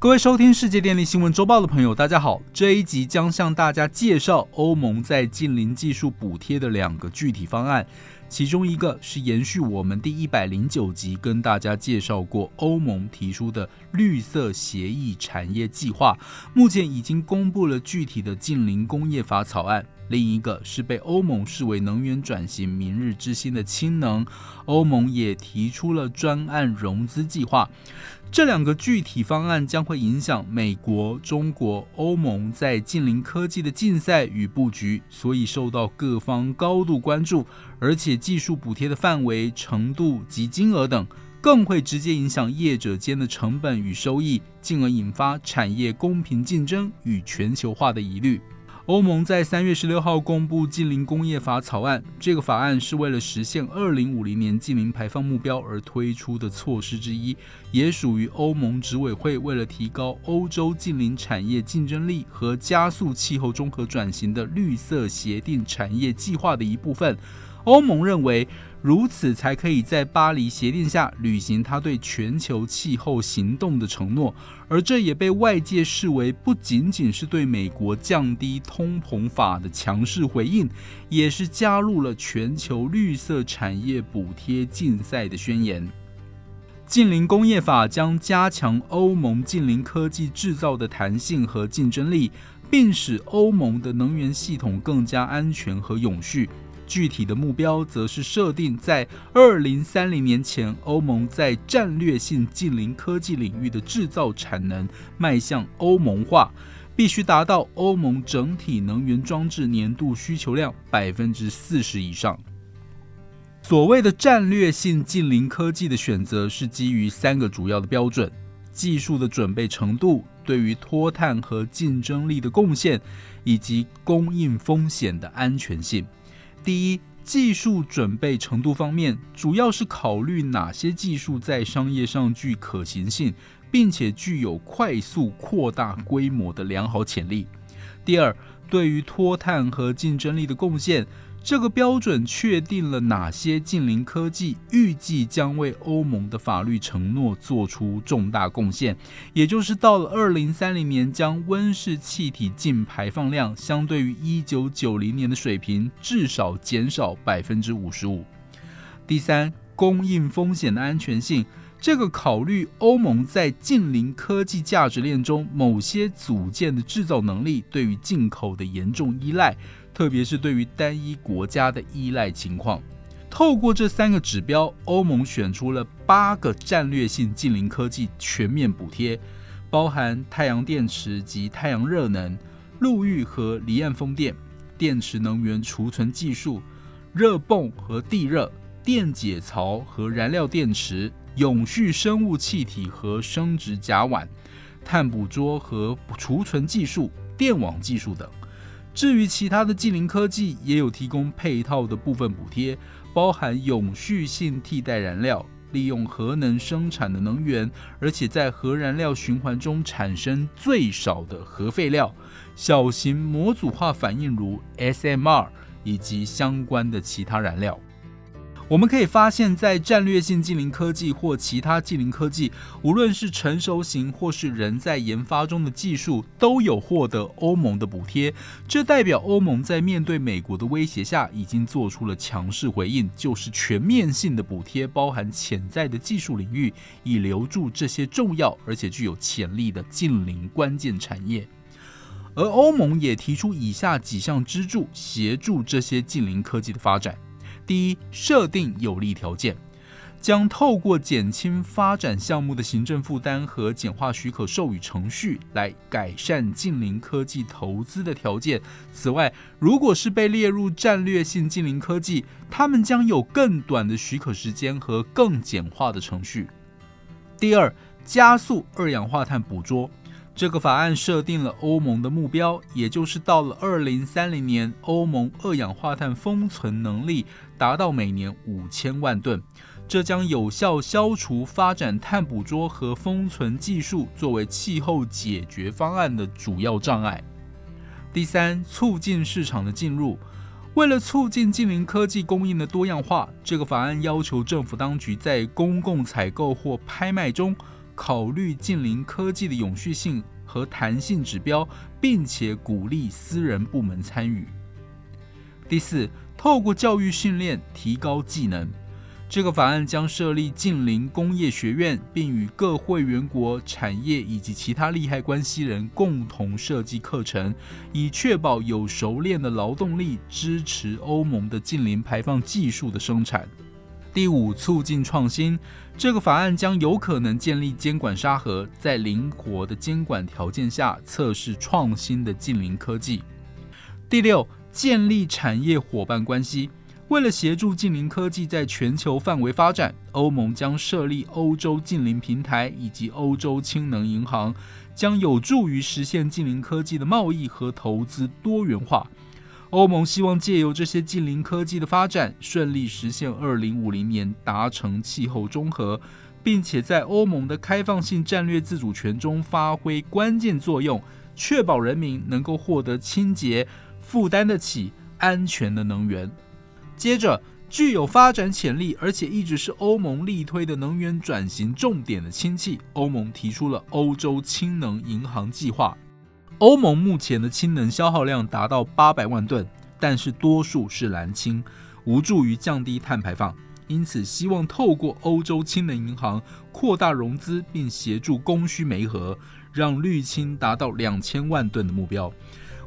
各位收听世界电力新闻周报的朋友，大家好。这一集将向大家介绍欧盟在近邻技术补贴的两个具体方案，其中一个是延续我们第一百零九集跟大家介绍过欧盟提出的绿色协议产业计划，目前已经公布了具体的近邻工业法草案。另一个是被欧盟视为能源转型明日之星的氢能，欧盟也提出了专案融资计划。这两个具体方案将会影响美国、中国、欧盟在近邻科技的竞赛与布局，所以受到各方高度关注。而且技术补贴的范围、程度及金额等，更会直接影响业者间的成本与收益，进而引发产业公平竞争与全球化的疑虑。欧盟在三月十六号公布近邻工业法草案，这个法案是为了实现二零五零年近零排放目标而推出的措施之一，也属于欧盟执委会为了提高欧洲近邻产业竞争力和加速气候综合转型的绿色协定产业计划的一部分。欧盟认为。如此才可以在巴黎协定下履行他对全球气候行动的承诺，而这也被外界视为不仅仅是对美国降低通膨法的强势回应，也是加入了全球绿色产业补贴竞赛的宣言。近邻工业法将加强欧盟近邻科技制造的弹性和竞争力，并使欧盟的能源系统更加安全和永续。具体的目标则是设定在二零三零年前，欧盟在战略性近邻科技领域的制造产能迈向欧盟化，必须达到欧盟整体能源装置年度需求量百分之四十以上。所谓的战略性近邻科技的选择是基于三个主要的标准：技术的准备程度、对于脱碳和竞争力的贡献，以及供应风险的安全性。第一，技术准备程度方面，主要是考虑哪些技术在商业上具可行性，并且具有快速扩大规模的良好潜力。第二，对于脱碳和竞争力的贡献。这个标准确定了哪些近邻科技预计将为欧盟的法律承诺做出重大贡献，也就是到了二零三零年，将温室气体净排放量相对于一九九零年的水平至少减少百分之五十五。第三，供应风险的安全性，这个考虑欧盟在近邻科技价值链中某些组件的制造能力对于进口的严重依赖。特别是对于单一国家的依赖情况，透过这三个指标，欧盟选出了八个战略性近邻科技全面补贴，包含太阳电池及太阳热能、陆域和离岸风电、电池能源储存技术、热泵和地热、电解槽和燃料电池、永续生物气体和生殖甲烷、碳捕捉和储存技术、电网技术等。至于其他的近邻科技，也有提供配套的部分补贴，包含永续性替代燃料、利用核能生产的能源，而且在核燃料循环中产生最少的核废料、小型模组化反应炉 （SMR） 以及相关的其他燃料。我们可以发现，在战略性近邻科技或其他近邻科技，无论是成熟型或是仍在研发中的技术，都有获得欧盟的补贴。这代表欧盟在面对美国的威胁下，已经做出了强势回应，就是全面性的补贴，包含潜在的技术领域，以留住这些重要而且具有潜力的近邻关键产业。而欧盟也提出以下几项支柱，协助这些近邻科技的发展。第一，设定有利条件，将透过减轻发展项目的行政负担和简化许可授予程序来改善近邻科技投资的条件。此外，如果是被列入战略性近邻科技，他们将有更短的许可时间和更简化的程序。第二，加速二氧化碳捕捉。这个法案设定了欧盟的目标，也就是到了二零三零年，欧盟二氧化碳封存能力达到每年五千万吨，这将有效消除发展碳捕捉和封存技术作为气候解决方案的主要障碍。第三，促进市场的进入。为了促进近邻科技供应的多样化，这个法案要求政府当局在公共采购或拍卖中。考虑近邻科技的永续性和弹性指标，并且鼓励私人部门参与。第四，透过教育训练提高技能。这个法案将设立近邻工业学院，并与各会员国产业以及其他利害关系人共同设计课程，以确保有熟练的劳动力支持欧盟的近邻排放技术的生产。第五，促进创新。这个法案将有可能建立监管沙盒，在灵活的监管条件下测试创新的近邻科技。第六，建立产业伙伴关系。为了协助近邻科技在全球范围发展，欧盟将设立欧洲近邻平台以及欧洲氢能银行，将有助于实现近邻科技的贸易和投资多元化。欧盟希望借由这些近邻科技的发展，顺利实现2050年达成气候中和，并且在欧盟的开放性战略自主权中发挥关键作用，确保人民能够获得清洁、负担得起、安全的能源。接着，具有发展潜力，而且一直是欧盟力推的能源转型重点的氢气，欧盟提出了欧洲氢能银行计划。欧盟目前的氢能消耗量达到八百万吨，但是多数是蓝氢，无助于降低碳排放。因此，希望透过欧洲氢能银行扩大融资，并协助供需媒合，让绿氢达到两千万吨的目标。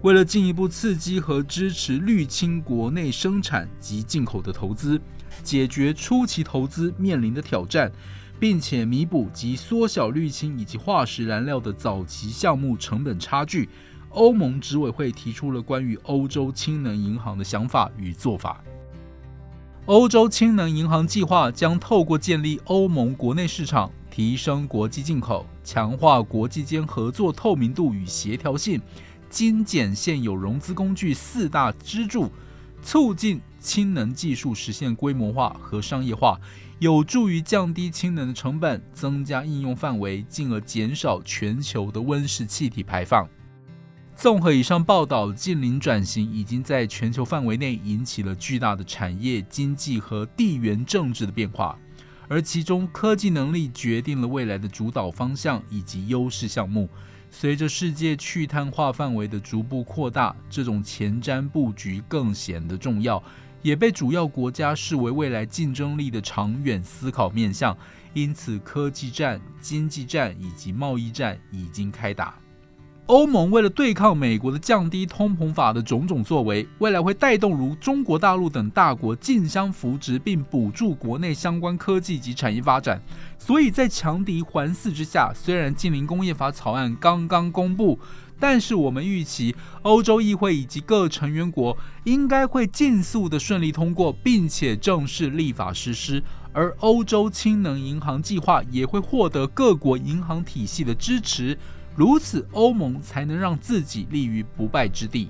为了进一步刺激和支持绿氢国内生产及进口的投资，解决初期投资面临的挑战，并且弥补及缩小绿氢以及化石燃料的早期项目成本差距，欧盟执委会提出了关于欧洲氢能银行的想法与做法。欧洲氢能银行计划将透过建立欧盟国内市场、提升国际进口、强化国际间合作透明度与协调性。精简现有融资工具四大支柱，促进氢能技术实现规模化和商业化，有助于降低氢能的成本，增加应用范围，进而减少全球的温室气体排放。综合以上报道，近邻转型已经在全球范围内引起了巨大的产业、经济和地缘政治的变化，而其中科技能力决定了未来的主导方向以及优势项目。随着世界去碳化范围的逐步扩大，这种前瞻布局更显得重要，也被主要国家视为未来竞争力的长远思考面向。因此，科技战、经济战以及贸易战已经开打。欧盟为了对抗美国的降低通膨法的种种作为，未来会带动如中国大陆等大国竞相扶植并补助国内相关科技及产业发展。所以在强敌环伺之下，虽然近邻工业法草案刚刚公布，但是我们预期欧洲议会以及各成员国应该会尽速的顺利通过，并且正式立法实施。而欧洲氢能银行计划也会获得各国银行体系的支持。如此，欧盟才能让自己立于不败之地。